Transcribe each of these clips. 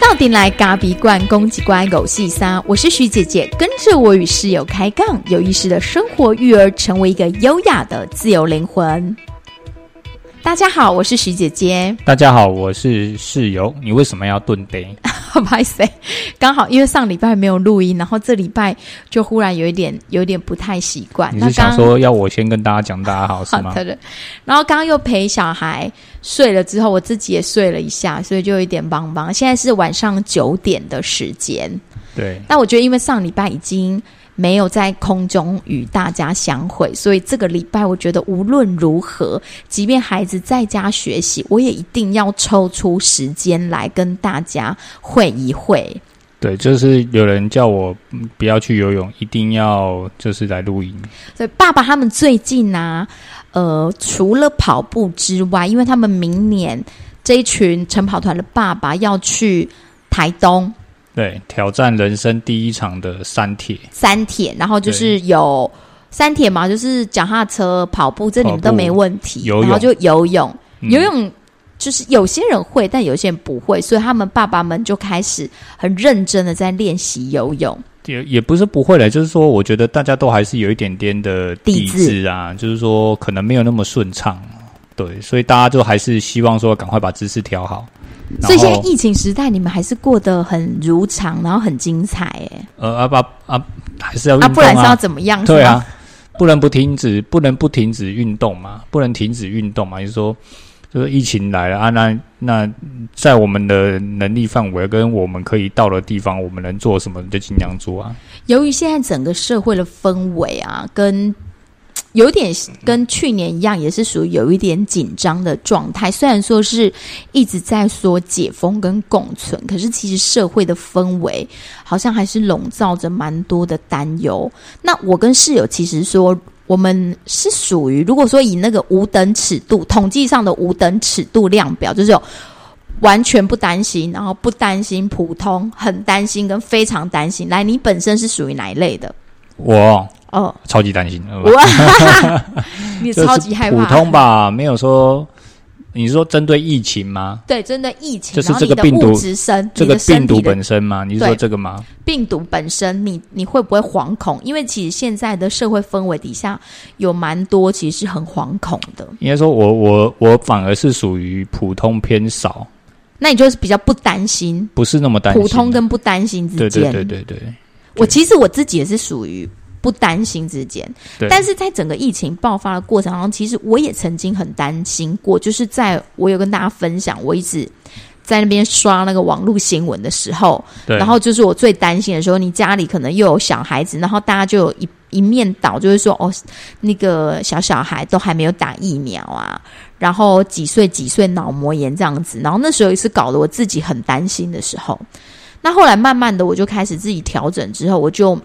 到底来嘎比罐攻击乖狗细沙，我是徐姐姐，跟着我与室友开杠，有意识的生活育儿，成为一个优雅的自由灵魂。大家好，我是徐姐姐。大家好，我是室友。你为什么要蹲杯？不好意思，刚好因为上礼拜没有录音，然后这礼拜就忽然有一点有点不太习惯。你是想说要我先跟大家讲大家好是吗？好的。然后刚刚又陪小孩睡了之后，我自己也睡了一下，所以就有一点帮帮。现在是晚上九点的时间。对。那我觉得，因为上礼拜已经。没有在空中与大家相会，所以这个礼拜我觉得无论如何，即便孩子在家学习，我也一定要抽出时间来跟大家会一会。对，就是有人叫我不要去游泳，一定要就是来录音。所以爸爸他们最近呢，呃，除了跑步之外，因为他们明年这一群晨跑团的爸爸要去台东。对，挑战人生第一场的三铁，三铁，然后就是有三铁嘛，就是脚踏车、跑步，这你们都没问题。然后就游泳，游泳就是有些人会，但有些人不会，所以他们爸爸们就开始很认真的在练习游泳。也也不是不会了，就是说，我觉得大家都还是有一点点的底子啊，就是说可能没有那么顺畅，对，所以大家就还是希望说赶快把姿势调好。所以现在疫情时代，你们还是过得很如常，然后很精彩，哎。呃，阿爸啊，还是要啊，不然是要怎么样？对啊，不能不停止，不能不停止运动嘛，不能停止运动嘛。就是说，就是疫情来了啊，那那在我们的能力范围跟我们可以到的地方，我们能做什么就尽量做啊。由于现在整个社会的氛围啊，跟有点跟去年一样，也是属于有一点紧张的状态。虽然说是一直在说解封跟共存，可是其实社会的氛围好像还是笼罩着蛮多的担忧。那我跟室友其实说，我们是属于如果说以那个五等尺度统计上的五等尺度量表，就是有完全不担心，然后不担心、普通、很担心跟非常担心。来，你本身是属于哪一类的？我。哦，超级担心，你 超级害怕。普通吧，没有说。你是说针对疫情吗？对，针对疫情，就是这个病毒直身，这个病毒本身吗？你是说这个吗？病毒本身，你你会不会惶恐？因为其实现在的社会氛围底下，有蛮多其实是很惶恐的。应该说，我我我反而是属于普通偏少。那你就是比较不担心，不是那么担心。普通跟不担心之间，对对对对对。我其实我自己也是属于。不担心之间，但是在整个疫情爆发的过程当中，其实我也曾经很担心过。就是在我有跟大家分享，我一直在那边刷那个网络新闻的时候，然后就是我最担心的时候，你家里可能又有小孩子，然后大家就有一一面倒，就是说哦，那个小小孩都还没有打疫苗啊，然后几岁几岁脑膜炎这样子，然后那时候也是搞得我自己很担心的时候。那后来慢慢的，我就开始自己调整之后，我就。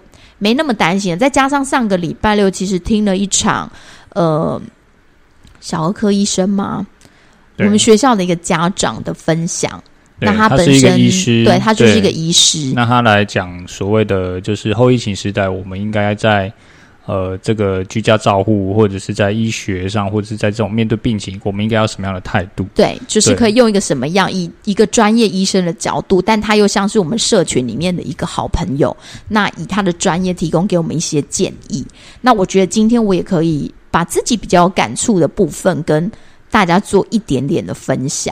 没那么担心，再加上上个礼拜六，其实听了一场，呃，小儿科医生嘛，我们学校的一个家长的分享，那他本身对他就是一个医师，那他来讲所谓的就是后疫情时代，我们应该在。呃，这个居家照护，或者是在医学上，或者是在这种面对病情，我们应该要什么样的态度？对，就是可以用一个什么样以一个专业医生的角度，但他又像是我们社群里面的一个好朋友，那以他的专业提供给我们一些建议。那我觉得今天我也可以把自己比较有感触的部分跟大家做一点点的分享。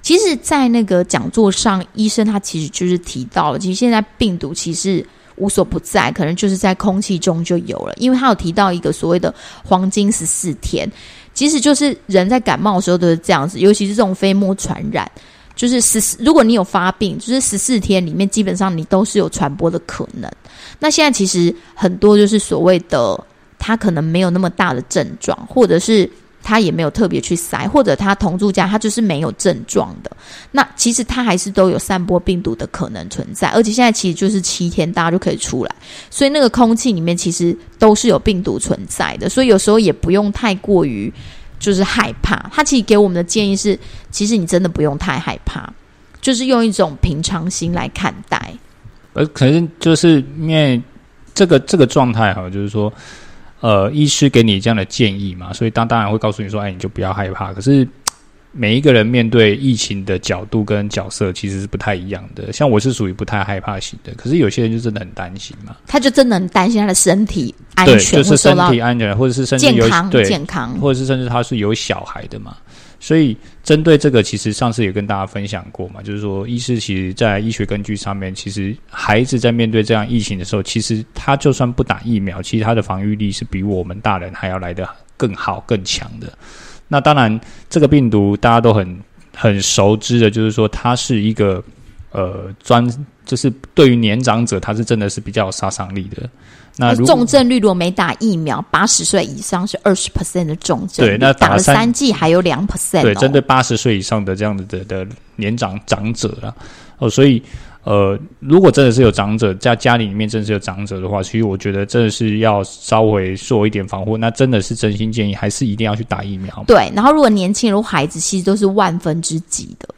其实，在那个讲座上，医生他其实就是提到了，其实现在病毒其实。无所不在，可能就是在空气中就有了。因为他有提到一个所谓的黄金十四天，其实就是人在感冒的时候都是这样子，尤其是这种飞沫传染，就是十四，如果你有发病，就是十四天里面基本上你都是有传播的可能。那现在其实很多就是所谓的他可能没有那么大的症状，或者是。他也没有特别去塞，或者他同住家他就是没有症状的，那其实他还是都有散播病毒的可能存在，而且现在其实就是七天大家就可以出来，所以那个空气里面其实都是有病毒存在的，所以有时候也不用太过于就是害怕。他其实给我们的建议是，其实你真的不用太害怕，就是用一种平常心来看待。呃，可能就是因为这个这个状态哈，就是说。呃，医师给你这样的建议嘛，所以当当然会告诉你说，哎，你就不要害怕。可是 每一个人面对疫情的角度跟角色其实是不太一样的。像我是属于不太害怕型的，可是有些人就真的很担心嘛。他就真的很担心他的身体安，全，就是身体安全，或者是身体有健康对，健康。或者是甚至他是有小孩的嘛。所以针对这个，其实上次也跟大家分享过嘛，就是说，医师其实在医学根据上面，其实孩子在面对这样疫情的时候，其实他就算不打疫苗，其实他的防御力是比我们大人还要来得更好、更强的。那当然，这个病毒大家都很很熟知的，就是说它是一个呃专，就是对于年长者，他是真的是比较有杀伤力的。那重症率如果没打疫苗，八十岁以上是二十 percent 的重症，对那打打了三三剂还有两 percent 对，哦。针对八十岁以上的这样子的的年长长者啊，哦，所以呃，如果真的是有长者在家里里面真的是有长者的话，其实我觉得真的是要稍微做一点防护，那真的是真心建议还是一定要去打疫苗。对，然后如果年轻人、如果孩子，其实都是万分之几的，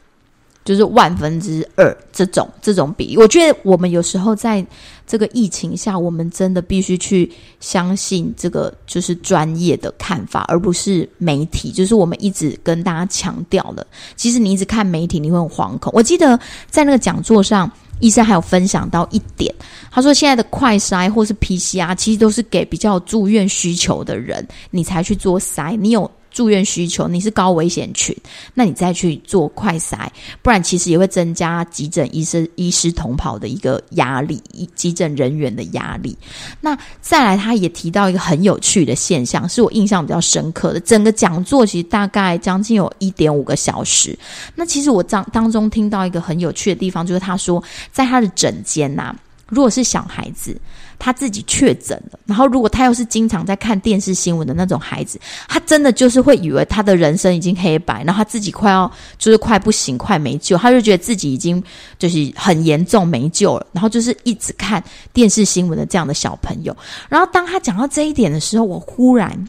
就是万分之二这种这种比例。我觉得我们有时候在这个疫情下，我们真的必须去相信这个就是专业的看法，而不是媒体。就是我们一直跟大家强调的，其实你一直看媒体，你会很惶恐。我记得在那个讲座上。医生还有分享到一点，他说现在的快筛或是 PCR，其实都是给比较住院需求的人，你才去做筛。你有住院需求，你是高危险群，那你再去做快筛，不然其实也会增加急诊医师医师同跑的一个压力，急诊人员的压力。那再来，他也提到一个很有趣的现象，是我印象比较深刻的。整个讲座其实大概将近有一点五个小时。那其实我当当中听到一个很有趣的地方，就是他说，在他的诊间呐、如果是小孩子，他自己确诊了，然后如果他又是经常在看电视新闻的那种孩子，他真的就是会以为他的人生已经黑白，然后他自己快要就是快不行、快没救，他就觉得自己已经就是很严重没救了，然后就是一直看电视新闻的这样的小朋友。然后当他讲到这一点的时候，我忽然。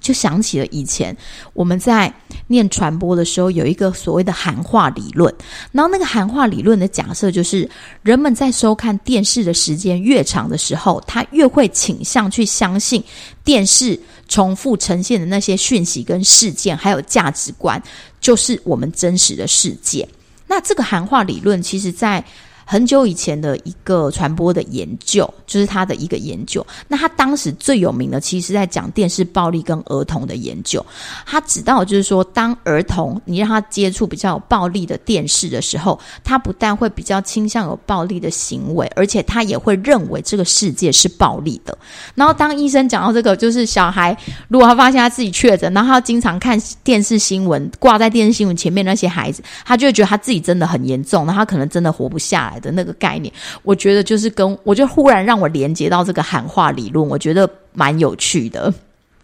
就想起了以前我们在念传播的时候，有一个所谓的含化理论。然后那个含化理论的假设就是，人们在收看电视的时间越长的时候，他越会倾向去相信电视重复呈现的那些讯息跟事件，还有价值观，就是我们真实的世界。那这个含化理论，其实在很久以前的一个传播的研究，就是他的一个研究。那他当时最有名的，其实是在讲电视暴力跟儿童的研究。他指到就是说，当儿童你让他接触比较有暴力的电视的时候，他不但会比较倾向有暴力的行为，而且他也会认为这个世界是暴力的。然后当医生讲到这个，就是小孩如果他发现他自己确诊，然后他经常看电视新闻，挂在电视新闻前面那些孩子，他就会觉得他自己真的很严重，然后他可能真的活不下来的那个概念。我觉得就是跟我就忽然让我连接到这个喊话理论，我觉得蛮有趣的。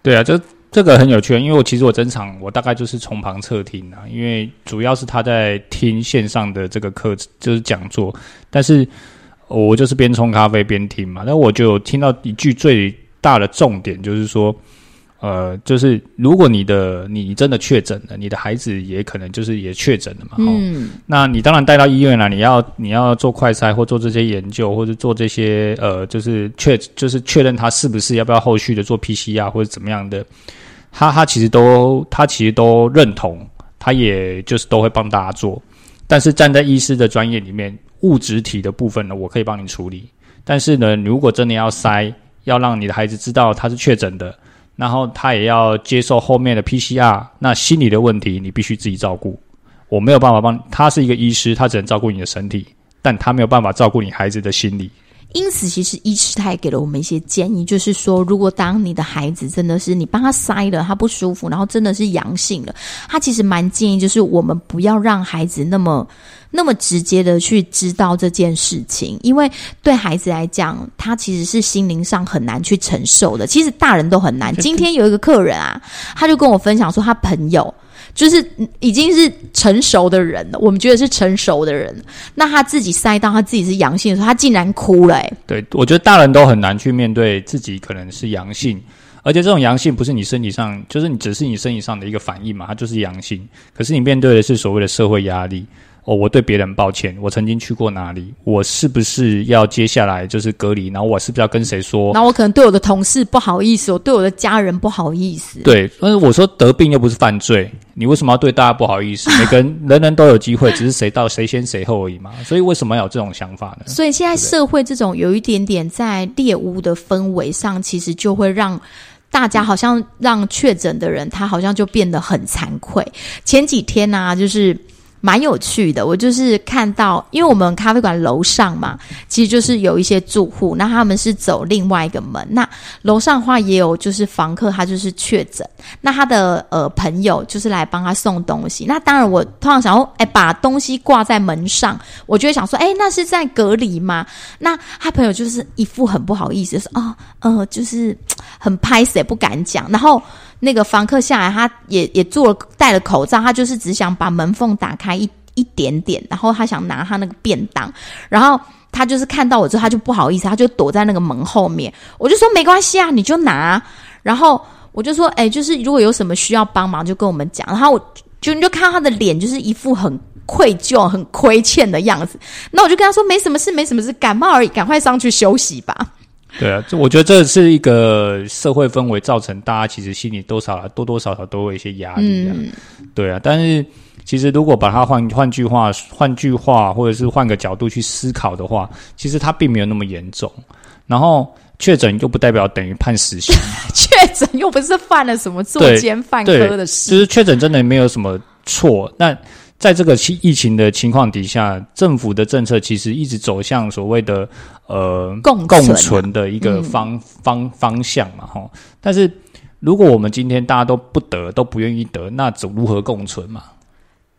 对啊，就这个很有趣，因为我其实我整场我大概就是从旁侧听啊，因为主要是他在听线上的这个课，就是讲座，但是我就是边冲咖啡边听嘛，那我就听到一句最大的重点，就是说。呃，就是如果你的你真的确诊了，你的孩子也可能就是也确诊了嘛，哦，嗯，那你当然带到医院了，你要你要做快筛或做这些研究，或者做这些呃，就是确就是确认他是不是要不要后续的做 PCR 或者怎么样的，他他其实都他其实都认同，他也就是都会帮大家做。但是站在医师的专业里面，物质体的部分呢，我可以帮你处理。但是呢，如果真的要筛，要让你的孩子知道他是确诊的，然后他也要接受后面的 PCR，那心理的问题你必须自己照顾。我没有办法帮他是一个医师，他只能照顾你的身体，但他没有办法照顾你孩子的心理。因此，其实医师他也给了我们一些建议，就是说，如果当你的孩子真的是你帮他塞了，他不舒服，然后真的是阳性了，他其实蛮建议，就是我们不要让孩子那么那么直接的去知道这件事情，因为对孩子来讲，他其实是心灵上很难去承受的。其实大人都很难。今天有一个客人啊，他就跟我分享说，他朋友。就是已经是成熟的人了，我们觉得是成熟的人。那他自己塞到他自己是阳性的时候，他竟然哭了、欸。对，我觉得大人都很难去面对自己可能是阳性，而且这种阳性不是你身体上，就是你只是你身体上的一个反应嘛，它就是阳性。可是你面对的是所谓的社会压力，哦，我对别人抱歉，我曾经去过哪里，我是不是要接下来就是隔离？然后我是不是要跟谁说？然后我可能对我的同事不好意思，我对我的家人不好意思。对，但是我说得病又不是犯罪，你为什么要对大家不好意思？每个人人人都有机会，只是谁到谁先谁后而已嘛。所以为什么要有这种想法呢？所以现在社会这种有一点点在猎巫的氛围上，其实就会让。大家好像让确诊的人，他好像就变得很惭愧。前几天呢，就是。蛮有趣的，我就是看到，因为我们咖啡馆楼上嘛，其实就是有一些住户，那他们是走另外一个门。那楼上的话也有，就是房客他就是确诊，那他的呃朋友就是来帮他送东西。那当然我通常想说，哎，把东西挂在门上，我就会想说，哎，那是在隔离吗？那他朋友就是一副很不好意思，说哦，呃，就是很拍死也不敢讲，然后。那个房客下来，他也也做了戴了口罩，他就是只想把门缝打开一一点点，然后他想拿他那个便当，然后他就是看到我之后，他就不好意思，他就躲在那个门后面。我就说没关系啊，你就拿。然后我就说，哎，就是如果有什么需要帮忙，就跟我们讲。然后我就你就看他的脸，就是一副很愧疚、很亏欠的样子。那我就跟他说，没什么事，没什么事，感冒而已，赶快上去休息吧。对啊，这我觉得这是一个社会氛围造成大家其实心里多少多多少少都有一些压力啊。对啊，但是其实如果把它换换句话换句话，或者是换个角度去思考的话，其实它并没有那么严重。然后确诊又不代表等于判死刑，确诊又不是犯了什么作奸犯科的事，就是确诊真的没有什么错。那在这个疫疫情的情况底下，政府的政策其实一直走向所谓的呃共共存的一个方方方向嘛，哈。但是如果我们今天大家都不得，都不愿意得，那怎如何共存嘛？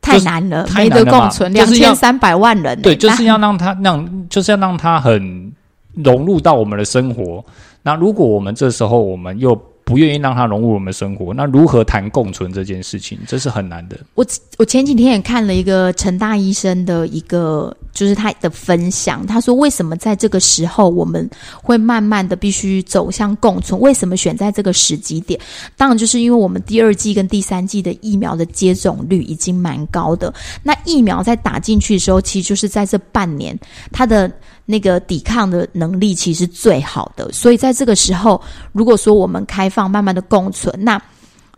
太难了，没得共存，两千三百万人，对，就是要让他让，就是要让他很融入到我们的生活。那如果我们这时候我们又不愿意让它融入我们生活，那如何谈共存这件事情？这是很难的。我我前几天也看了一个陈大医生的一个，就是他的分享。他说，为什么在这个时候我们会慢慢的必须走向共存？为什么选在这个时机点？当然，就是因为我们第二季跟第三季的疫苗的接种率已经蛮高的。那疫苗在打进去的时候，其实就是在这半年，它的。那个抵抗的能力其实最好的，所以在这个时候，如果说我们开放慢慢的共存，那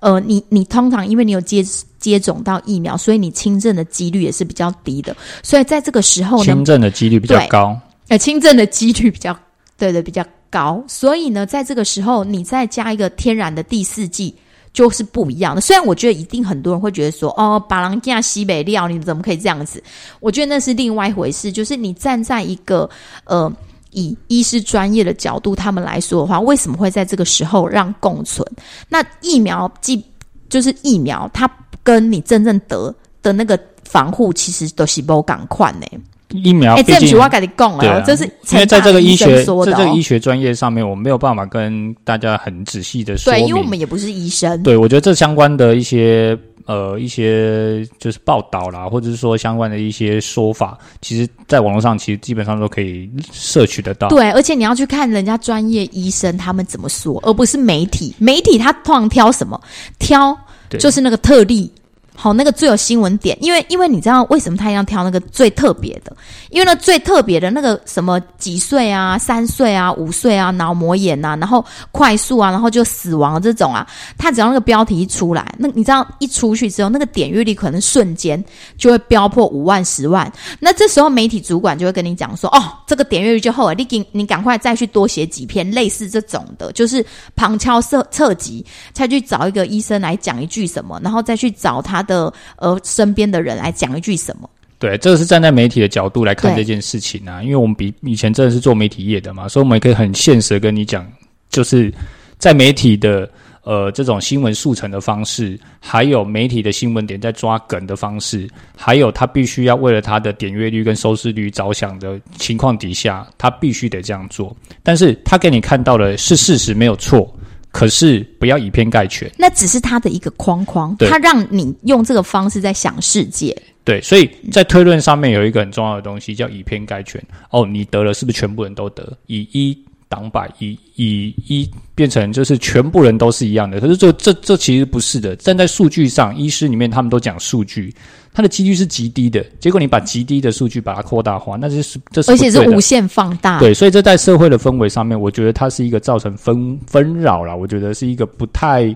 呃，你你通常因为你有接接种到疫苗，所以你轻症的几率也是比较低的，所以在这个时候，轻症的几率比较高，呃，轻症的几率比较对对比较高，所以呢，在这个时候，你再加一个天然的第四季。就是不一样的。虽然我觉得一定很多人会觉得说，哦，把狼加西北料，你怎么可以这样子？我觉得那是另外一回事。就是你站在一个呃以医师专业的角度，他们来说的话，为什么会在这个时候让共存？那疫苗既就是疫苗，它跟你真正得的那个防护，其实都是不赶快呢。疫苗，哎，这句话跟你讲了，这是因为在这个医学在这个医学专业上面，我没有办法跟大家很仔细的说，对，因为我们也不是医生。对，我觉得这相关的一些呃一些就是报道啦，或者是说相关的一些说法，其实在网络上其实基本上都可以摄取得到。对，而且你要去看人家专业医生他们怎么说，而不是媒体。媒体他通常挑什么？挑就是那个特例。好，那个最有新闻点，因为因为你知道为什么他要挑那个最特别的？因为那最特别的那个什么几岁啊、三岁啊、五岁啊、脑膜炎呐，然后快速啊，然后就死亡这种啊，他只要那个标题一出来，那你知道一出去之后，那个点阅率可能瞬间就会飙破五万、十万。那这时候媒体主管就会跟你讲说：“哦，这个点阅率就厚了，你赶你赶快再去多写几篇类似这种的，就是旁敲侧侧击，再去找一个医生来讲一句什么，然后再去找他。”的呃，身边的人来讲一句什么？对，这个是站在媒体的角度来看这件事情啊，因为我们比以前真的是做媒体业的嘛，所以我们也可以很现实的跟你讲，就是在媒体的呃这种新闻速成的方式，还有媒体的新闻点在抓梗的方式，还有他必须要为了他的点阅率跟收视率着想的情况底下，他必须得这样做。但是他给你看到的是事实，没有错。可是不要以偏概全，那只是他的一个框框，他让你用这个方式在想世界。对，所以在推论上面有一个很重要的东西叫以偏概全。哦，你得了是不是全部人都得？以一党百，以以一变成就是全部人都是一样的。可是这这这其实不是的，站在数据上，医师里面他们都讲数据，它的几率是极低的。结果你把极低的数据把它扩大化，那就是这是而且是无限放大。对，所以这在社会的氛围上面，我觉得它是一个造成纷纷扰了。我觉得是一个不太，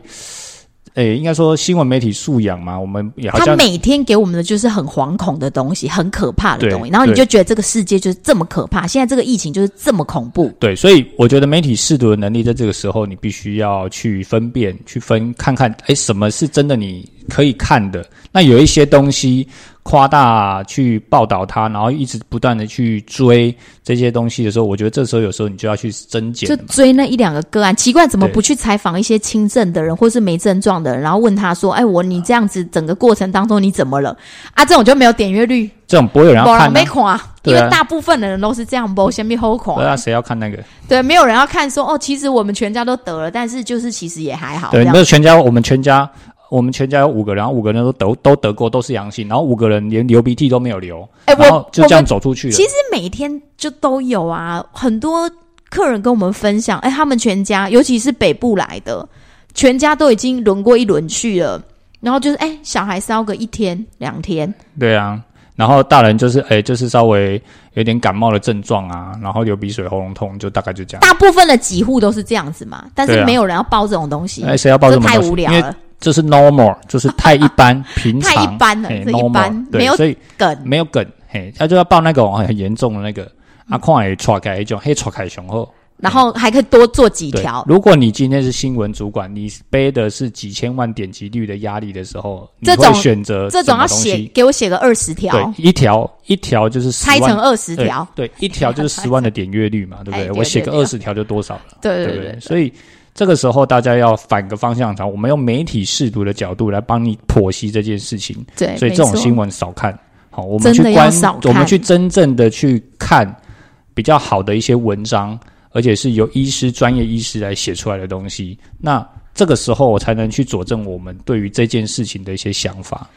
诶、应该说新闻媒体素养嘛，我们也好像他每天给我们的就是很惶恐的东西，很可怕的对东西，然后你就觉得这个世界就是这么可怕，现在这个疫情就是这么恐怖。对，所以我觉得媒体试读的能力，在这个时候你必须要去分辨、去分看看，诶，什么是真的你可以看的。那有一些东西夸大去报道它，然后一直不断的去追这些东西的时候，我觉得这时候有时候你就要去增减就。追那一两个个案，奇怪，怎么不去采访一些轻症的人，或是没症状的人，然后问他说：“哎，我你这样子整个过程当中你怎么了？”啊，这种就没有点阅率，这种不会有人要没看、啊。没看，因为大部分的人都是这样，没什么好看。对啊，谁要看那个？对，没有人要看说哦，其实我们全家都得了，但是就是其实也还好。对，没有全家，我们全家，我们全家有五个人，然后五个人都得都得过，都是阳性，然后五个人连流鼻涕都没有流，哎，然后我就这样走出去了其。实每天就都有啊，很多客人跟我们分享，哎，他们全家，尤其是北部来的，全家都已经轮过一轮去了。然后就是，哎，小孩烧个一天两天，对啊，然后大人就是哎，就是稍微有点感冒的症状啊，然后流鼻水、喉咙痛，就大概就这样。大部分的几户都是这样子嘛，但是没有人要包这种东西，哎，谁要报这太无聊了，这是 normal，就是太一般、平常，太一般了嘿这一 normal，没有所以梗。没有梗，嘿，他就要报那个很严重的那个，啊，看也错开一种，黑错开雄厚。然后还可以多做几条，，如果你今天是新闻主管，你背的是几千万点击率的压力的时候，这种选择这种要写给我写个二十条对，，一条一条就是拆成二十条，对，一条就是十万的点阅率嘛，对不对？我写个二十条就多少了，对对对对不对？所以这个时候大家要反个方向讲，我们用媒体试读的角度来帮你剖析这件事情，对，所以这种新闻少看，好，我们去关少，看我们去真正的去看比较好的一些文章，而且是由医师专业医师来写出来的东西，那这个时候我才能去佐证我们对于这件事情的一些想法。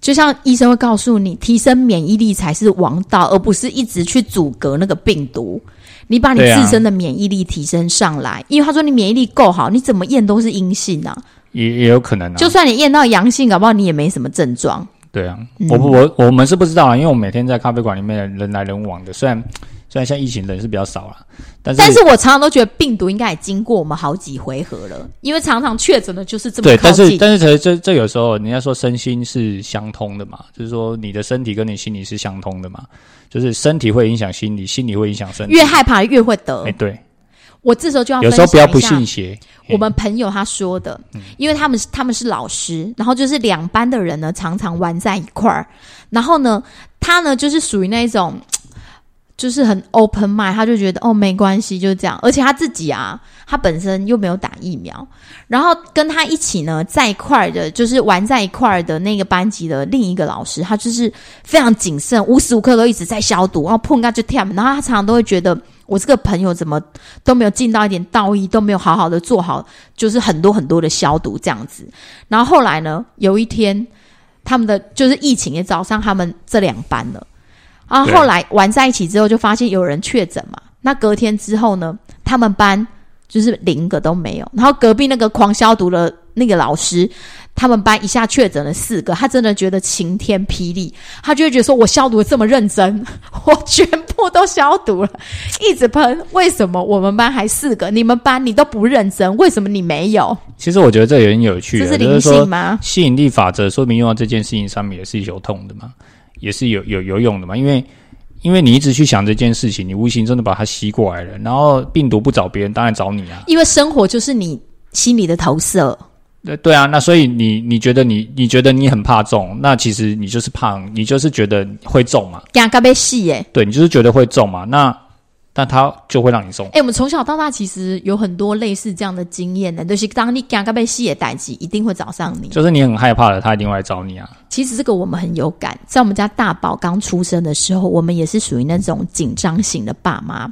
就像医生会告诉你，提升免疫力才是王道，而不是一直去阻隔那个病毒。你把你自身的免疫力提升上来，因为他说你免疫力够好，你怎么验都是阴性啊。也也有可能啊，就算你验到阳性，搞不好你也没什么症状。对啊，嗯我不我我们是不知道啊，因为我每天在咖啡馆里面人来人往的，虽然虽然现在疫情人是比较少了，但是但是我常常都觉得病毒应该也经过我们好几回合了，因为常常确诊的就是这么对，靠但是近。但是这这这有时候人家说身心是相通的嘛，就是说你的身体跟你心理是相通的嘛，就是身体会影响心理，心理会影响身体。越害怕越会得哎、。对，我这时候就要有时候不要不信邪。我们朋友他说的，因为他们是他们是老师，然后就是两班的人呢常常玩在一块儿，然后呢，他呢就是属于那一种，就是很 open mind，他就觉得哦没关系，就是这样，而且他自己啊，他本身又没有打疫苗，然后跟他一起呢在一块的，就是玩在一块的那个班级的另一个老师，他就是非常谨慎，无时无刻都一直在消毒，然后碰到就跳，然后他常常都会觉得。我这个朋友怎么都没有尽到一点道义，都没有好好的做好，就是很多很多的消毒这样子。然后后来呢，有一天他们的就是疫情也找上他们这两班了，啊，对后来玩在一起之后，就发现有人确诊嘛。那隔天之后呢，他们班就是零个都没有，然后隔壁那个狂消毒的那个老师。他们班一下确诊了四个，他真的觉得晴天霹雳，他就会觉得说：“我消毒的这么认真，我全部都消毒了，一直喷，为什么我们班还四个？你们班你都不认真，为什么你没有？其实我觉得这也很有趣的，这是灵性吗？吸引力法则说明用到这件事情上面也是有痛的嘛，也是有有有用的嘛，因为因为你一直去想这件事情，你无形中的把它吸过来了，然后病毒不找别人，当然找你啊。因为生活就是你心里的投射。对对啊，那所以你你觉得你你觉得你很怕重，那其实你就是怕，你就是觉得会重嘛，嘎嘎被戏耶！对你就是觉得会重嘛，那那它就会让你中。哎、我们从小到大其实有很多类似这样的经验的，就是当你刚刚被戏的代际，一定会找上你。就是你很害怕的，他一定会来找你啊。其实这个我们很有感，在我们家大宝刚出生的时候，我们也是属于那种紧张型的爸妈。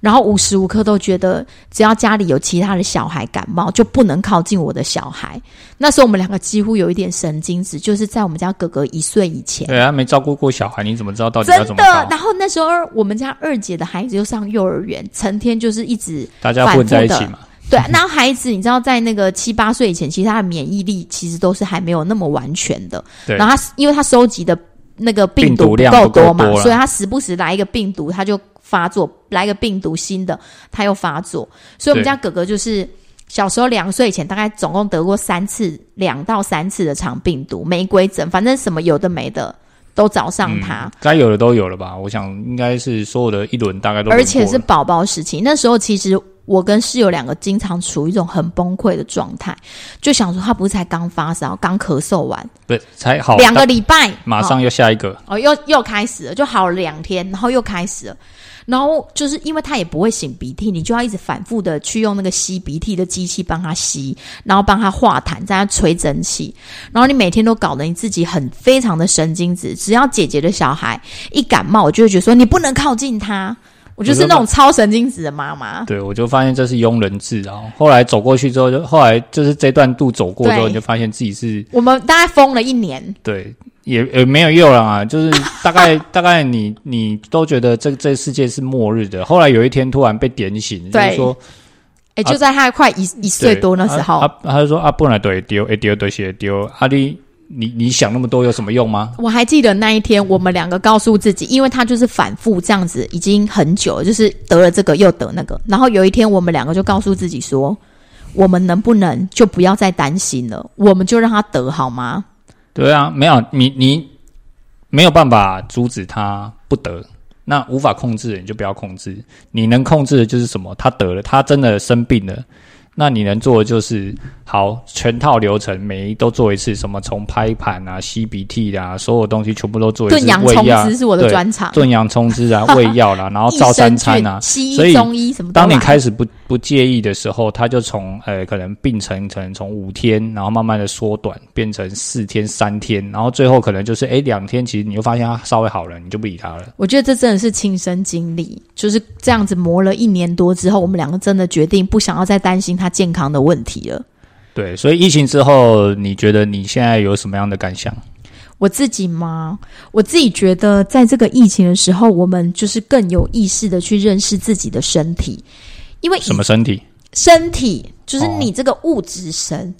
然后无时无刻都觉得，只要家里有其他的小孩感冒，就不能靠近我的小孩。那时候我们两个几乎有一点神经质，就是在我们家哥哥一岁以前，对啊，没照顾过小孩，你怎么知道到底要真的怎么。搞？然后那时候我们家二姐的孩子又上幼儿园，成天就是一直大家混在一起嘛。对，那孩子你知道，在那个七八岁以前，其实他的免疫力其实都是还没有那么完全的。对然后他因为他收集的那个病病毒不够够多嘛，多所以他时不时来一个病毒，他就发作；来一个病毒新的，他又发作。所以我们家哥哥就是小时候两岁以前，大概总共得过三次、两到三次的肠病毒、玫瑰疹，反正什么有的没的都找上他。嗯该有的都有了吧？我想应该是所有的一轮大概都而且是宝宝时期。那时候其实我跟室友两个经常处于一种很崩溃的状态，就想说他不是才刚发烧、刚咳嗽完不是才好两个礼拜，马上又下一个，哦又又开始了，就好了两天，然后又开始了。然后就是因为他也不会擤鼻涕，你就要一直反复的去用那个吸鼻涕的机器帮他吸，然后帮他化痰，在他吹蒸汽，然后你每天都搞得你自己很非常的神经质。只要姐姐的小孩一感冒，我就会觉得说你不能靠近他。我就是那种超神经质的妈妈。对我就发现这是庸人自扰。后来走过去之后，就后来就是这段路走过之后，你就发现自己是我们大概疯了一年，对，也也没有用了啊，就是大概 大概你你都觉得这这世界是末日的，后来有一天突然被点醒，就是说哎、就在他快一一岁多那时候，啊啊他就说啊，本来都会丢，哎丢都是会丢，阿弟你你想那么多有什么用吗？我还记得那一天，我们两个告诉自己，因为他就是反复这样子，已经很久了，就是得了这个又得那个。然后有一天，我们两个就告诉自己说，我们能不能就不要再担心了，我们就让他得好吗？对啊，没有你你没有办法阻止他不得，那无法控制的你就不要控制，你能控制的就是什么？他得了，他真的生病了。那你能做的就是好全套流程，每一都做一次，什么从拍盘啊、吸鼻涕啊，所有东西全部都做一次。炖洋葱汁是我的专长，炖洋葱汁啊，喂药啦，然后益照三餐啊，西医、中医什么。当你开始不不介意的时候，他就从呃可能病程可能从五天，然后慢慢的缩短，变成四天、三天，然后最后可能就是哎两天，其实你就发现他稍微好了，你就不理他了。我觉得这真的是亲身经历，就是这样子磨了一年多之后，我们两个真的决定不想要再担心他健康的问题了。对，所以疫情之后，你觉得你现在有什么样的感想？我自己吗？我自己觉得，在这个疫情的时候，我们就是更有意识的去认识自己的身体，因为什么身体？身体就是哦你这个物质身。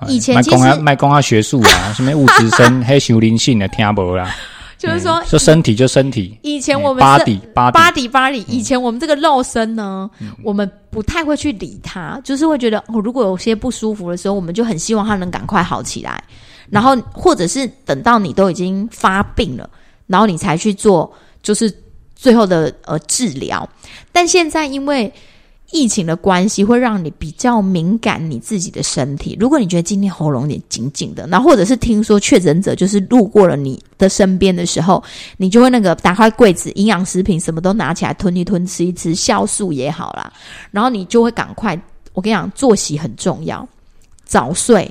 哎以前其卖公啊实卖公啊学术啊，什么物质生黑修灵性的听不啦？就是说嗯，说身体就身体，以前我们是巴底巴底巴底巴底，以前我们这个肉身呢，我们不太会去理它，就是会觉得哦，如果有些不舒服的时候，我们就很希望它能赶快好起来，然后或者是等到你都已经发病了，然后你才去做就是最后的呃治疗。但现在因为疫情的关系，会让你比较敏感你自己的身体。如果你觉得今天喉咙有点紧紧的，然后或者是听说确诊者就是路过了你的身边的时候，你就会那个打开柜子，营养食品什么都拿起来吞一吞，吃一吃，酵素也好啦，然后你就会赶快。我跟你讲，作息很重要，早睡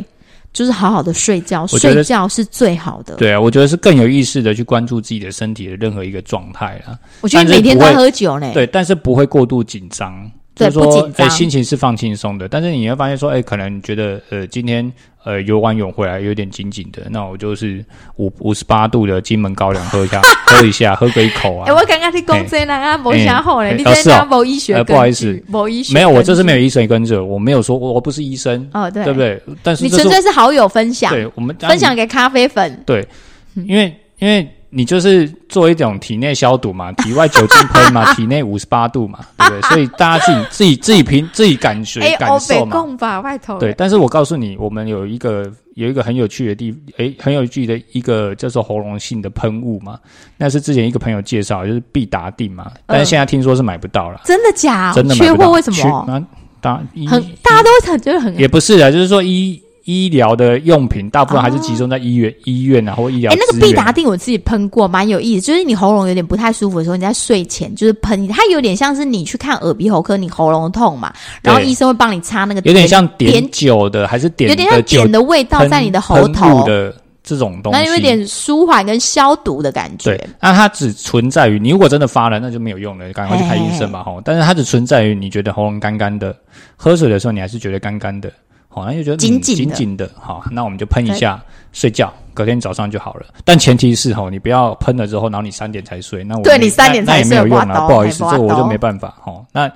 就是好好的睡觉，睡觉是最好的。对啊，我觉得是更有意识的去关注自己的身体的任何一个状态啦。我觉得每天都喝酒呢。对，但是不会过度紧张，对就是说不紧，张哎，心情是放轻松的。但是你会发现说，哎，可能你觉得呃，今天呃游完泳回来有点紧紧的，那我就是五五十八度的金门高粱喝一下，喝一下，喝个一口哎、啊。我刚刚你讲这那啊，没想好嘞，哎你这那哦是哦没医学，呃不好意思没医学，没有，我这是没有。医生跟着，我没有说我我不是医生，哦，对，对不？对？但是你纯粹是好友分享，对我们分享给咖啡粉。对因为因为你就是做一种体内消毒嘛，体外酒精喷嘛，体内五十八度嘛，对不对？所以大家自己 自己自己凭自己感觉、哎，感受嘛。共吧，外头对，但是我告诉你，我们有一个有一个很有趣的地，诶，很有趣的一个叫做喉咙性的喷雾嘛，那是之前一个朋友介绍，就是必达定嘛，但是现在听说是买不到了，真的假？真的缺货？为什缺么？啊，大很大家都很觉得很也不是啊，就是说医医疗的用品大部分还是集中在医院、医院啊或医疗哎、那个必达定我自己喷过，蛮有意思。就是你喉咙有点不太舒服的时候，你在睡前就是喷，它有点像是你去看耳鼻喉科，你喉咙痛嘛，然后医生会帮你擦那个有点点像点点酒的，还是碘有点像的酒点的味道在你的喉头，的这种东西，那有一点舒缓跟消毒的感觉。对，那它只存在于你如果真的发了，那就没有用了，赶快去看医生吧，吼。但是它只存在于你觉得喉咙干干的，喝水的时候你还是觉得干干的，好，那就觉得紧紧紧紧的，好，那我们就喷一下，睡觉，隔天早上就好了。但前提是吼，你不要喷了之后，然后你三点才睡，那我对你三点那也才睡没有用啊，不好意思，这我就没办法，吼。那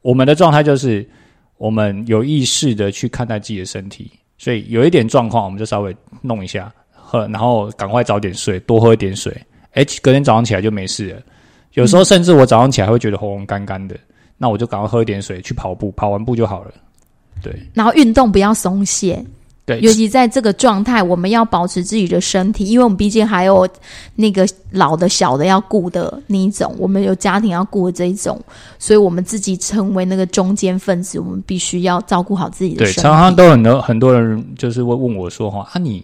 我们的状态就是我们有意识的去看待自己的身体，所以有一点状况，我们就稍微弄一下。喝，然后赶快早点睡，多喝一点水。哎，隔天早上起来就没事了。有时候甚至我早上起来会觉得喉咙干干的，那我就赶快喝一点水，去跑步，跑完步就好了。对然后运动不要松懈，对，尤其在这个状态，我们要保持自己的身体，因为我们毕竟还有那个老的、小的要顾的那一种，我们有家庭要顾的这一种，所以我们自己成为那个中间分子，我们必须要照顾好自己的，身体。常常都很多很多人就是会问我说：“哈啊，你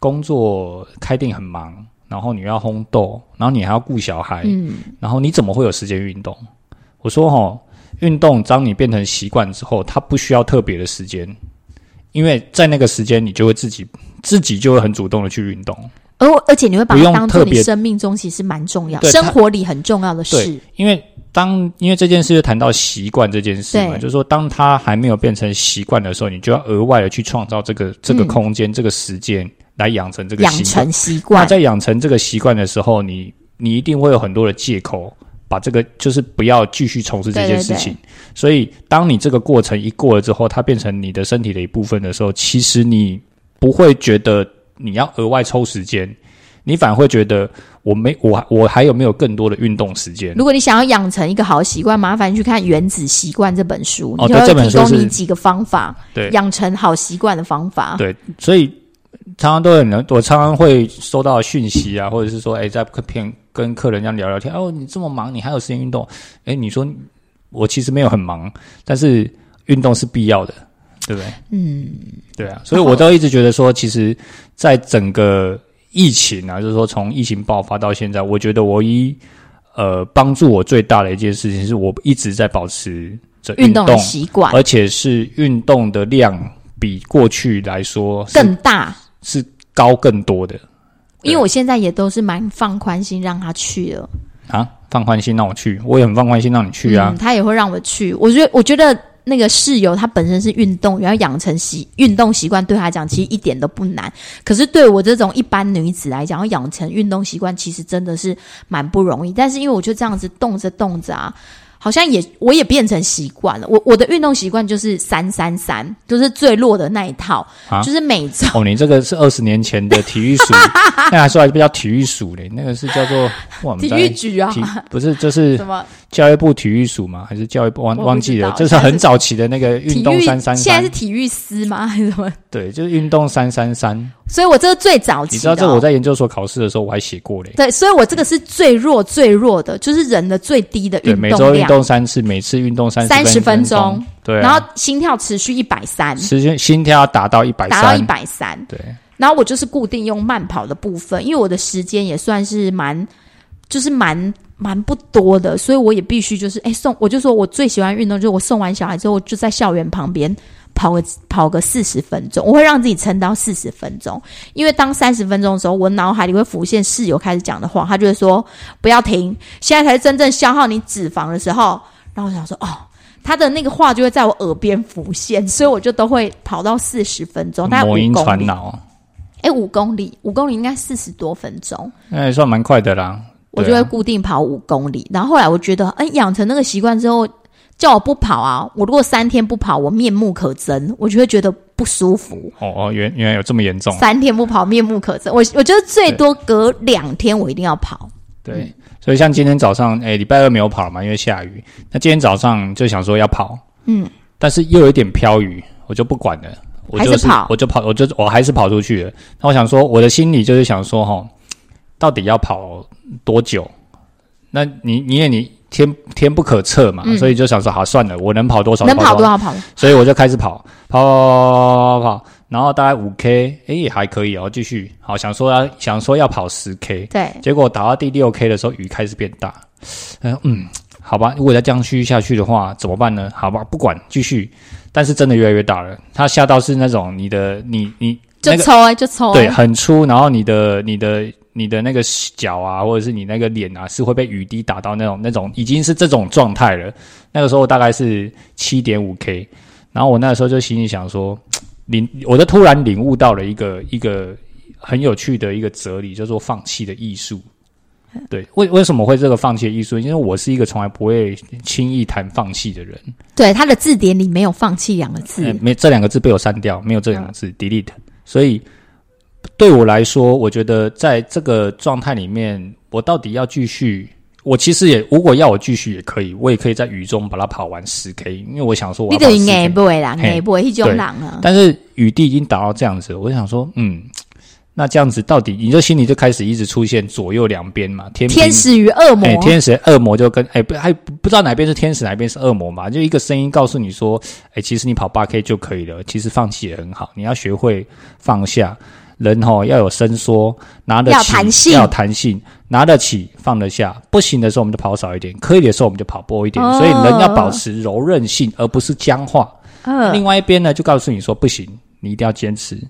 工作开店很忙，然后你要烘豆，然后你还要顾小孩，嗯，然后你怎么会有时间运动？”我说：“哈，运动当你变成习惯之后，它不需要特别的时间，因为在那个时间你就会自己自己就会很主动的去运动。而而且你会把它当做你用特别生命中其实蛮重要，生活里很重要的事。，因为当因为这件事就谈到习惯这件事嘛，对就是说当它还没有变成习惯的时候，你就要额外的去创造这个这个嗯空间、这个时间来养成这个养习惯成。习那惯，在养成这个习惯的时候，你你一定会有很多的借口，把这个就是不要继续从事这件事情。对所以，当你这个过程一过了之后，它变成你的身体的一部分的时候，其实你不会觉得你要额外抽时间，你反而会觉得我没我我还有没有更多的运动时间？如果你想要养成一个好习惯，麻烦去看《原子习惯》这本书，哦你就会提这本书是供你几个方法，对养成好习惯的方法。对，所以常常都有人，我常常会收到讯息啊，或者是说，哎，在片跟客人这样聊聊天，哦，你这么忙，你还有时间运动？哎，你说我其实没有很忙，但是运动是必要的，对不对？嗯，对啊，所以我都一直觉得说，其实，在整个疫情啊，就是说从疫情爆发到现在，我觉得唯一呃帮助我最大的一件事情，是我一直在保持着动运动的习惯而且是运动的量比过去来说更大，是高更多的因为我现在也都是蛮放宽心让他去了。啊！放宽心让我去，我也很放宽心让你去啊嗯，。他也会让我去。我觉得，我觉得那个室友他本身是运动员，要养成习运动习惯，对他来讲其实一点都不难。可是对我这种一般女子来讲，要养成运动习惯，其实真的是蛮不容易。但是因为我就这样子动着动着啊。好像也我也变成习惯了，我我的运动习惯就是三三三，就是最弱的那一套，啊就是每周哦，你这个是二十年前的体育署，那还说还不叫体育署嘞，那个是叫做哇我们体育局啊，不是就是什么教育部体育署吗？还是教育部忘忘记了？就是很早期的那个运，动三三三现在是，体育司吗？还是什么？对，就是运动三三三。所以我这个最早期的、你知道这我在研究所考试的时候我还写过嘞。对，所以我这个是最弱最弱的，就是人的最低的对，运每周运动量，动三次，每次运动三三十分钟钟。对啊，然后心跳持续一百三，时间心跳要达到一百达到一，百三。对，然后我就是固定用慢跑的部分，因为我的时间也算是蛮，就是蛮蛮不多的，所以我也必须就是哎送，我就说我最喜欢运动，就是我送完小孩之后，就在校园旁边跑个跑个四十分钟，我会让自己撑到四十分钟，因为当三十分钟的时候，我脑海里会浮现室友开始讲的话，他就会说不要停，现在才是真正消耗你脂肪的时候，然后我想说哦。他的那个话就会在我耳边浮现，所以我就都会跑到四十分钟，大概五公里。哎，五公里，五公里应该四十多分钟，那也算蛮快的啦。我就会固定跑五公里。然后后来我觉得，哎，养成那个习惯之后，叫我不跑啊，我如果三天不跑，我面目可憎，我就会觉得不舒服。哦哦，原原来有这么严重。三天不跑，面目可憎。我我觉得最多隔两天我一定要跑。对，所以像今天早上，哎，礼拜二没有跑嘛，因为下雨。那今天早上就想说要跑，嗯，但是又有一点飘雨，我就不管了，我就是还是跑我就跑，我就我还是跑出去了。那我想说，我的心里就是想说，哈，到底要跑多久？那你你也你天天不可测嘛，嗯所以就想说，好算了，我能跑多少能跑多少，跑。所以我就开始跑，跑跑跑跑跑，然后大概五 K，哎也还可以哦，继续好想说要想说要跑十 K，对，结果打到第六 K 的时候，雨开始变大。嗯嗯，好吧，如果再这样继续下去的话，怎么办呢？好吧，不管，继续。但是真的越来越大了，它下到是那种你的你你就那个抽哎、就抽、对，欸，很粗，然后你的你的你的那个脚啊，或者是你那个脸啊，是会被雨滴打到那种那种，已经是这种状态了。那个时候大概是七点五 K，然后我那个时候就心里想说，领，我就突然领悟到了一个一个很有趣的一个哲理，叫做放弃的艺术。对，为为什么会这个放弃的艺术？因为我是一个从来不会轻易谈放弃的人。对，他的字典里没有“放弃”两个字。呃没这两个字被我删掉，没有这两个字、delete。所以对我来说，我觉得在这个状态里面，我到底要继续？我其实也，如果要我继续也可以，我也可以在雨中把它跑完十 K，因为我想说我要跑你等于 10K 眼不会啦，嘿眼不会一种人啊。但是雨滴已经打到这样子了，我就想说，嗯，那这样子到底，你就心里就开始一直出现左右两边嘛，天天使与恶魔，哎、天使恶魔就跟哎、不还不不知道哪边是天使，哪边是恶魔嘛？就一个声音告诉你说，哎、其实你跑八 K 就可以了，其实放弃也很好，你要学会放下。人吼要有伸缩，拿得起要弹性要有弹性，拿得起放得下。不行的时候我们就跑少一点，可以的时候我们就跑多一点。哦所以人要保持柔韧性，而不是僵化。嗯，另外一边呢，就告诉你说不行，你一定要坚持。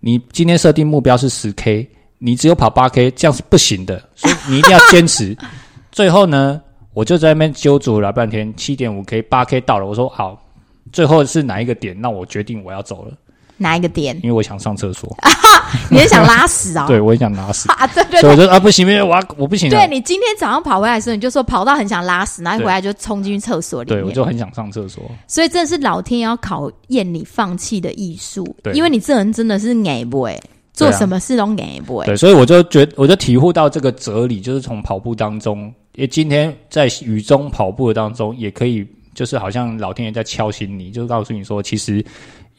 你今天设定目标是十 K，你只有跑八 K，这样是不行的，所以你一定要坚持。最后呢，我就在那边揪足了半天，七点五 K、八 K 到了，我说好，最后是哪一个点？那我决定我要走了，哪一个点？因为我想上厕所，你是想拉屎啊？对我也想拉屎，啊，对对所以对。我就啊不行，因为我要我不行了对，你今天早上跑回来的时候，你就说跑到很想拉屎，然后一回来就冲进去厕所里对。我就很想上厕所。所以真的是老天要考验你放弃的艺术，对因为你这人真的是矮不哎，做什么事都矮不哎。对，所以我就觉我就体悟到这个哲理，就是从跑步当中，也今天在雨中跑步的当中，也可以就是好像老天爷在敲醒你，就是告诉你说，其实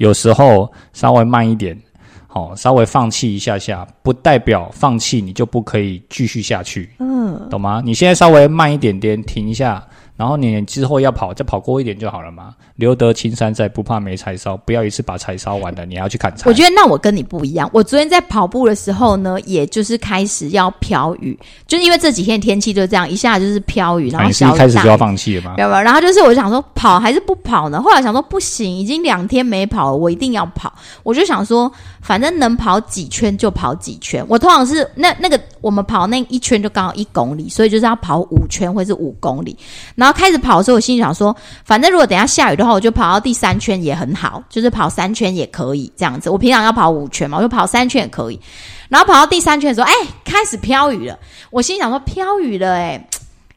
有时候稍微慢一点，好、稍微放弃一下下，不代表放弃你就不可以继续下去，嗯，懂吗？你现在稍微慢一点点，停一下。然后你之后要跑，再跑过一点就好了嘛。留得青山在，不怕没柴烧。不要一次把柴烧完了，你还要去砍柴。我觉得那我跟你不一样。我昨天在跑步的时候呢，也就是开始要飘雨，就是因为这几天天气就这样，一下就是飘雨，然啊你是一开始就要放弃了吗？有没有？然后就是我想说跑还是不跑呢？后来想说不行，已经两天没跑了，我一定要跑。我就想说，反正能跑几圈就跑几圈。我通常是那那个我们跑那一圈就刚好一公里，所以就是要跑五圈或是五公里。然后开始跑的时候，我心里想说，反正如果等下下雨的话，我就跑到第三圈也很好，就是跑三圈也可以这样子。我平常要跑五圈嘛，我就跑三圈也可以。然后跑到第三圈的时候，哎，开始飘雨了。我心想说，飘雨了、哎，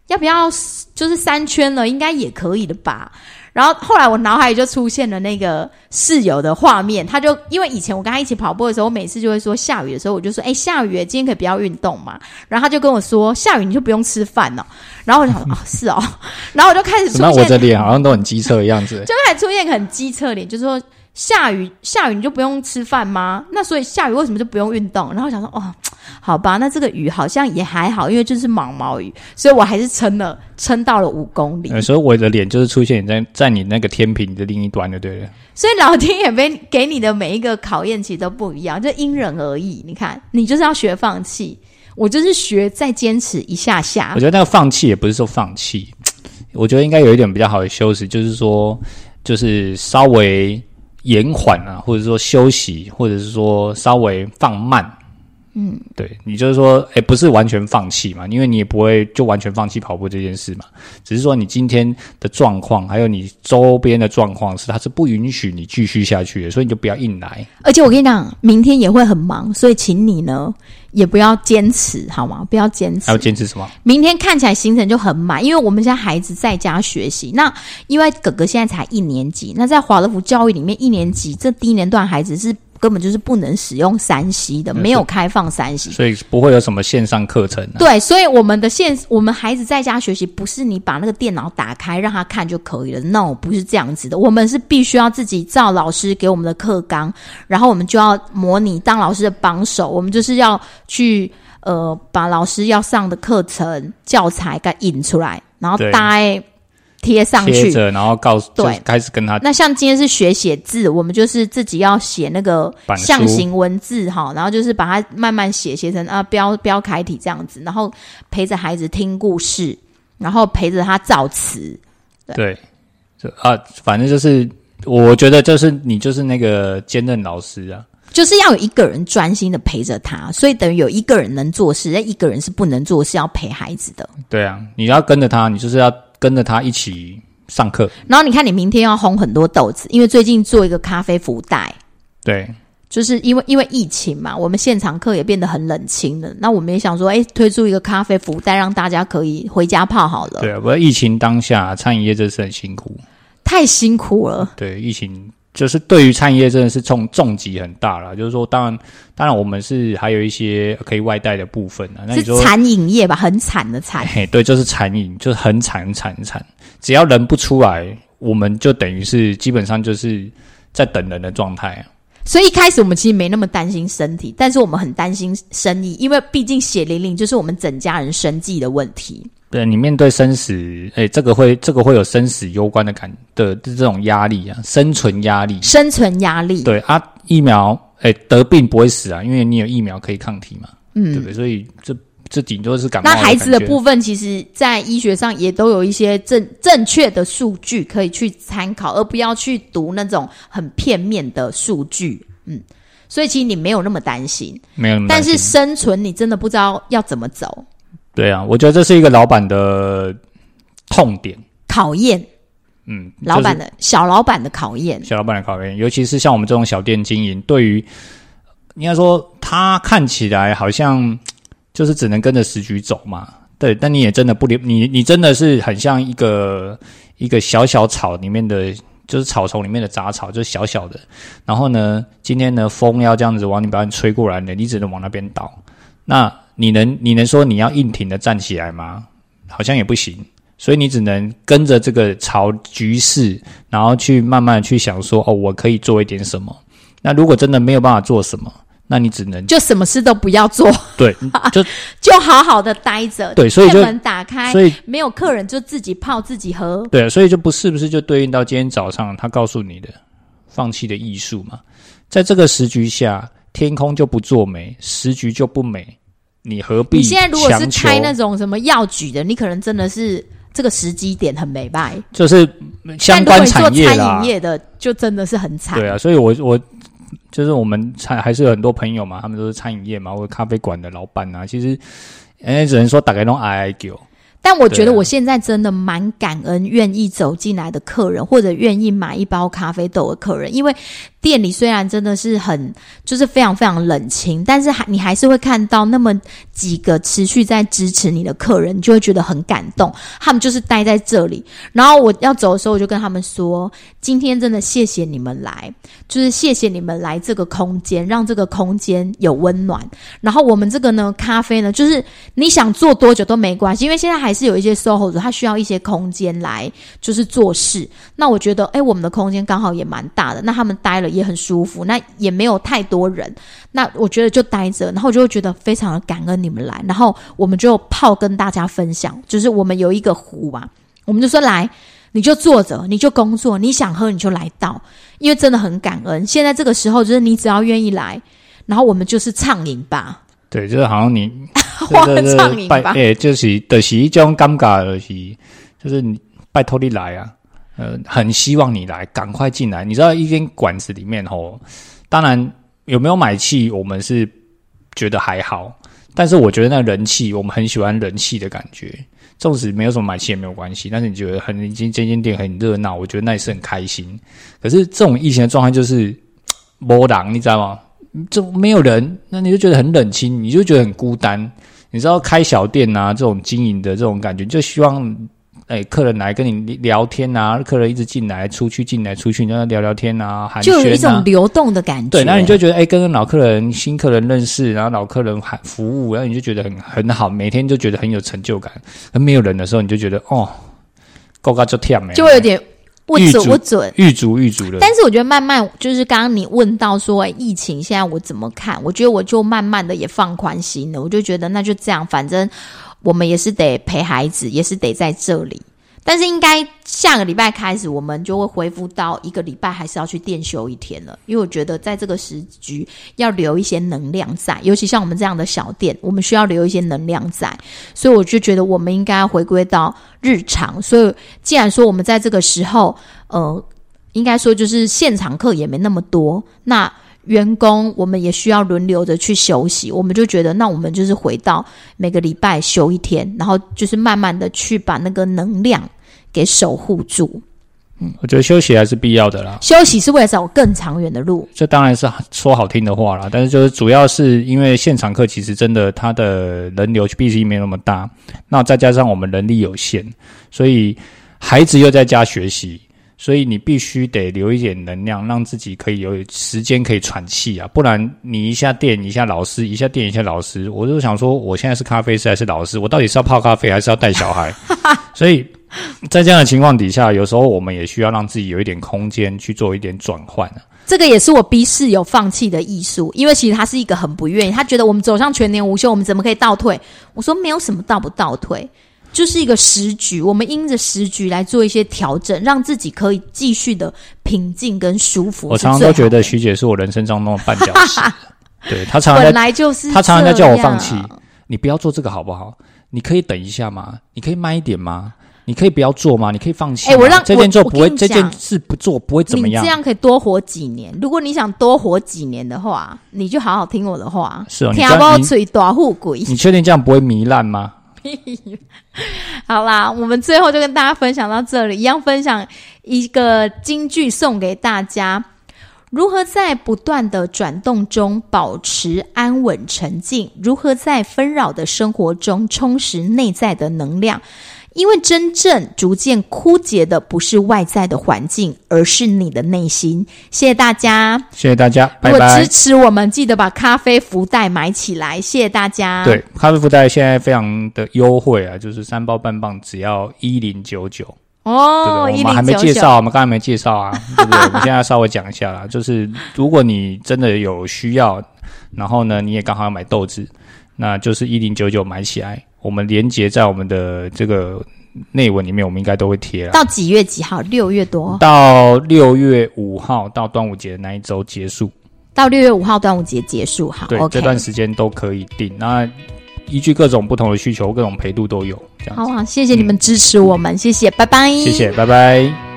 要不要就是三圈了，应该也可以的吧？然后后来我脑海里就出现了那个室友的画面，他就因为以前我跟他一起跑步的时候，我每次就会说下雨的时候，我就说：“哎、下雨耶，今天可以不要运动嘛。”然后他就跟我说：“下雨你就不用吃饭哦。”然后我就想说：“ 哦，是哦。”然后我就开始出怎么样我的，脸好像都很机车的样子？就开始出现很机车脸，就是说下雨下雨你就不用吃饭吗？那所以下雨为什么就不用运动？然后想说：“哦，好吧，那这个雨好像也还好，因为就是毛毛雨，所以我还是撑了，撑到了五公里。有时候我的脸就是出现在在你那个天平的另一端的，对了。所以老天爷给给你的每一个考验其实都不一样，就因人而异。你看，你就是要学放弃，我就是学再坚持一下下我。觉得那个放弃也不是说放弃，我觉得应该有一点比较好的修饰，就是说，就是稍微延缓啊，或者说休息，或者是说稍微放慢。嗯，对你就是说，哎，不是完全放弃嘛，因为你也不会就完全放弃跑步这件事嘛，只是说你今天的状况，还有你周边的状况是它是不允许你继续下去的，所以你就不要硬来。而且我跟你讲，明天也会很忙，所以请你呢也不要坚持，好吗？不要坚持还要。坚持什么？明天看起来行程就很满，因为我们现在孩子在家学习。那因为哥哥现在才一年级，那在华德福教育里面，一年级这低年段孩子是根本就是不能使用三 C 的，嗯没有开放三 C。所以不会有什么线上课程啊。对，所以我们的线我们孩子在家学习，不是你把那个电脑打开让他看就可以了。No，不是这样子的。我们是必须要自己照老师给我们的课纲，然后我们就要模拟当老师的帮手。我们就是要去呃把老师要上的课程教材给引出来，然后对大概贴上去。贴着，然后告诉，对开始跟他那像今天是学写字，我们就是自己要写那个象形文字哈，然后就是把它慢慢写，写成啊标标楷体这样子，然后陪着孩子听故事，然后陪着他造词。对，就啊，反正就是，我觉得就是你就是那个兼任老师啊，就是要有一个人专心的陪着他，所以等于有一个人能做事，那一个人是不能做事，要陪孩子的。对啊，你要跟着他，你就是要跟着他一起上课。然后你看，你明天要烘很多豆子，因为最近做一个咖啡福袋，对，就是因为因为疫情嘛，我们现场课也变得很冷清了。那我们也想说，哎，推出一个咖啡福袋，让大家可以回家泡好了。对啊，不过疫情当下，餐饮业真是很辛苦。太辛苦了。对，疫情就是对于餐饮业真的是重重击很大了。就是说，当然，当然我们是还有一些可以外带的部分啊。那你是说，餐饮业吧，很惨的惨。嘿，对，就是餐饮，就是很惨很惨很惨。只要人不出来，我们就等于是基本上就是在等人的状态啊。所以一开始我们其实没那么担心身体，但是我们很担心生意，因为毕竟血淋淋就是我们整家人生计的问题。对你面对生死，哎，这个会这个会有生死攸关的感的这种压力啊，生存压力。生存压力，对啊，疫苗，哎，得病不会死啊，因为你有疫苗可以抗体嘛，嗯对不嗯。对？所以这这顶多是感冒那孩子的部分，其实在医学上也都有一些正正确的数据可以去参考，而不要去读那种很片面的数据。嗯，所以其实你没有那么担心，没有那么但是生存你真的不知道要怎么走，对啊，我觉得这是一个老板的痛点，考验嗯，老板就是的小老板的考验。小老板的考验，尤其是像我们这种小店经营，对于应该说他看起来好像 就是只能跟着时局走嘛，对，但你也真的不了，你你真的是很像一个一个小小草里面的。就是草丛里面的杂草，就是小小的。然后呢，今天呢，风要这样子往你把你吹过来呢，你只能往那边倒。那你能你能说你要硬挺的站起来吗？好像也不行。所以你只能跟着这个潮局势，然后去慢慢去想说，哦，我可以做一点什么。那如果真的没有办法做什么，那你只能就什么事都不要做，对，就就好好的待着。对所以就门打开，所以没有客人就自己泡自己喝。对，所以就不是不是就对应到今天早上他告诉你的放弃的艺术嘛？在这个时局下，天空就不作美，时局就不美，你何必你现在如果是开那种什么药局的，你可能真的是这个时机点很美败。就是相关产业啦饮，业的，就真的是很惨。对啊，所以我我就是我们餐还是有很多朋友嘛，他们都是餐饮业嘛，或者咖啡馆的老板啊，其实哎，只能说大概都哀哀叫。但我觉得我现在真的蛮感恩愿意走进来的客人，或者愿意买一包咖啡豆的客人，因为店里虽然真的是很就是非常非常冷清，但是还你还是会看到那么几个持续在支持你的客人，你就会觉得很感动。他们就是待在这里，然后我要走的时候，我就跟他们说：今天真的谢谢你们来，就是谢谢你们来这个空间，让这个空间有温暖。然后我们这个呢，咖啡呢，就是你想做多久都没关系，因为现在还是有一些 SOHO 族，他需要一些空间来就是做事。那我觉得，哎，我们的空间刚好也蛮大的，那他们待了也很舒服，那也没有太多人，那我觉得就待着，然后我就会觉得非常的感恩你们来，然后我们就泡跟大家分享，就是我们有一个壶嘛，我们就说来。你就坐着，你就工作，你想喝你就来倒，因为真的很感恩。现在这个时候，就是你只要愿意来，然后我们就是畅饮吧，对，就是好像你花 对对对畅饮吧。拜诶、就是就是一种尴尬而已，就是你拜托你来啊，呃，很希望你来，赶快进来。你知道一间馆子里面吼，当然有没有买气，我们是觉得还好，但是我觉得那人气，我们很喜欢人气的感觉。纵使没有什么买气也没有关系，但是你觉得很已经这间店很热闹，我觉得那也是很开心。可是这种疫情的状态就是没人，你知道吗？就没有人，那你就觉得很冷清，你就觉得很孤单。你知道开小店啊，这种经营的这种感觉，就希望哎客人来跟你聊天啊，客人一直进来出去进来出去，你跟他聊聊天啊，寒就有一暄啊种。流动的感觉。对，那你就觉得哎，跟老客人、新客人认识，然后老客人还服务，然后你就觉得很很好，每天就觉得很有成就感。而没有人的时候，你就觉得哦，够嘎就跳没，就会有点不准不准。狱卒狱卒的。但是我觉得慢慢就是刚刚你问到说、哎疫情现在我怎么看？我觉得我就慢慢的也放宽心了，我就觉得那就这样，反正我们也是得陪孩子，也是得在这里。但是应该下个礼拜开始，我们就会恢复到一个礼拜还是要去店休一天了，因为我觉得在这个时局要留一些能量在，尤其像我们这样的小店，我们需要留一些能量在，所以我就觉得我们应该回归到日常。所以既然说我们在这个时候，呃，应该说就是现场课也没那么多，那员工我们也需要轮流着去休息，我们就觉得那我们就是回到每个礼拜休一天，然后就是慢慢的去把那个能量给守护住。嗯我觉得休息还是必要的啦。休息是为了走更长远的路。这当然是说好听的话啦，但是就是主要是因为现场课其实真的它的人流毕竟没那么大，那再加上我们人力有限，所以孩子又在家学习，所以你必须得留一点能量，让自己可以有时间可以喘气啊，不然你一下电一下老师，一下电一下老师，我就想说，我现在是咖啡师还是老师？我到底是要泡咖啡还是要带小孩？所以。在这样的情况底下，有时候我们也需要让自己有一点空间去做一点转换啊。这个也是我逼室友放弃的艺术，因为其实他是一个很不愿意，他觉得我们走向全年无休，我们怎么可以倒退？我说没有什么倒不倒退，就是一个时局，我们因着时局来做一些调整，让自己可以继续的平静跟舒服。我常常都觉得徐姐是我人生中的绊脚石，对她常常本来就是她常常在叫我放弃，你不要做这个好不好？你可以等一下吗？你可以慢一点吗？你可以不要做吗？你可以放弃。哎，我让这件做不会，这件事不做不会怎么样。你这样可以多活几年。如果你想多活几年的话，你就好好听我的话。是哦，听不吹大富贵。你确定这样不会糜烂吗？好啦，我们最后就跟大家分享到这里，一样分享一个金句送给大家：如何在不断的转动中保持安稳沉静？如何在纷扰的生活中充实内在的能量？因为真正逐渐枯竭的不是外在的环境，而是你的内心。谢谢大家，谢谢大家，如果支持我们，记得把咖啡福袋买起来。谢谢大家。对，咖啡福袋现在非常的优惠啊，就是三包半磅只要一零九九哦。我们还没介绍，我们刚才没介绍啊，对不对？我们现在稍微讲一下啦，就是如果你真的有需要，然后呢，你也刚好要买豆子，那就是一零九九买起来。我们连接在我们的这个内文里面，我们应该都会贴了。到几月几号？六月多。到六月五号，到端午节的那一周结束。到六月五号端午节结束，好。对，这段时间都可以定。那依据各种不同的需求，各种陪度都有。这样。好啊，谢谢你们支持我们，谢谢，拜拜。谢谢，拜拜。